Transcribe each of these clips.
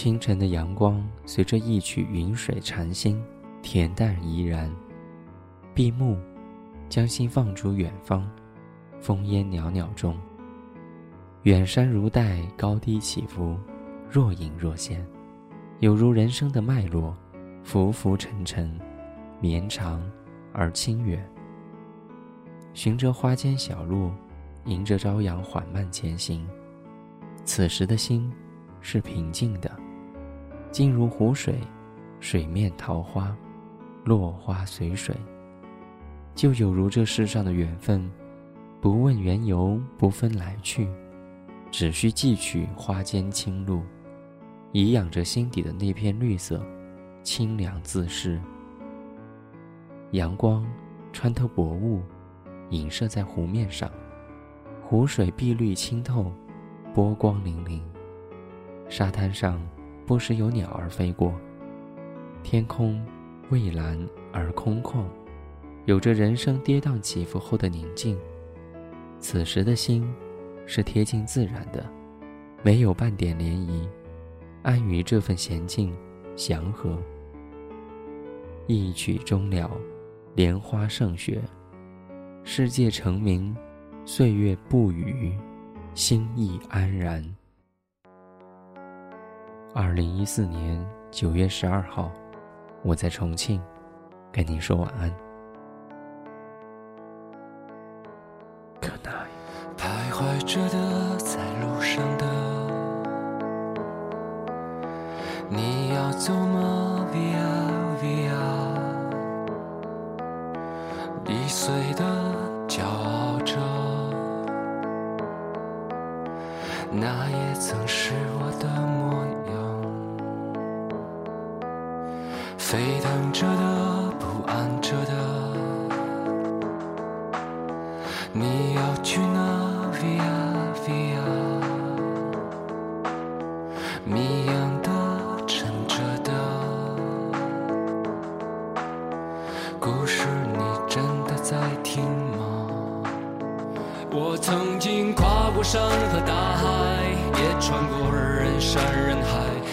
清晨的阳光随着一曲云水禅心，恬淡怡然。闭目，将心放逐远方，风烟袅袅中。远山如黛，高低起伏，若隐若现，有如人生的脉络，浮浮沉沉，绵长而清远。循着花间小路，迎着朝阳缓慢前行。此时的心是平静的，静如湖水，水面桃花，落花随水。就有如这世上的缘分，不问缘由，不分来去，只需记取花间清露，颐养着心底的那片绿色，清凉自适。阳光穿透薄雾，影射在湖面上，湖水碧绿清透，波光粼粼。沙滩上不时有鸟儿飞过，天空蔚蓝而空旷。有着人生跌宕起伏后的宁静，此时的心是贴近自然的，没有半点涟漪，安于这份闲静祥和。一曲终了，莲花胜雪，世界成名，岁月不语，心意安然。二零一四年九月十二号，我在重庆，跟您说晚安。徘徊着的，在路上的，你要走吗？Via Via，易碎的，骄傲着，那也曾是我的模样。沸腾着的，不安着的。你要去哪？Via Via，谜样的，沉着的，故事你真的在听吗？我曾经跨过山和大海，也穿过人山人海。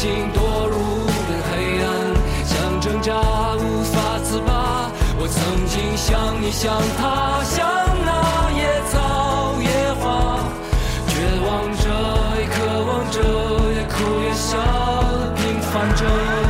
心堕入了黑暗，想挣扎无法自拔。我曾经像你，像他，像那野草野花，绝望着，也渴望着，也哭也笑，平凡着。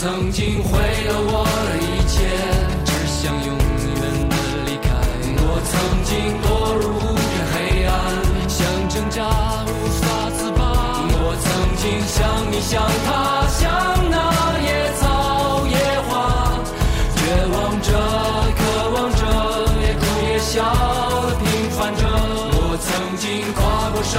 曾经毁了我的一切，只想永远的离开。我曾经堕入无边黑暗，想挣扎无法自拔。我曾经像你像他，像那野草野花，绝望着，渴望着，也哭也笑平凡着。我曾经跨过山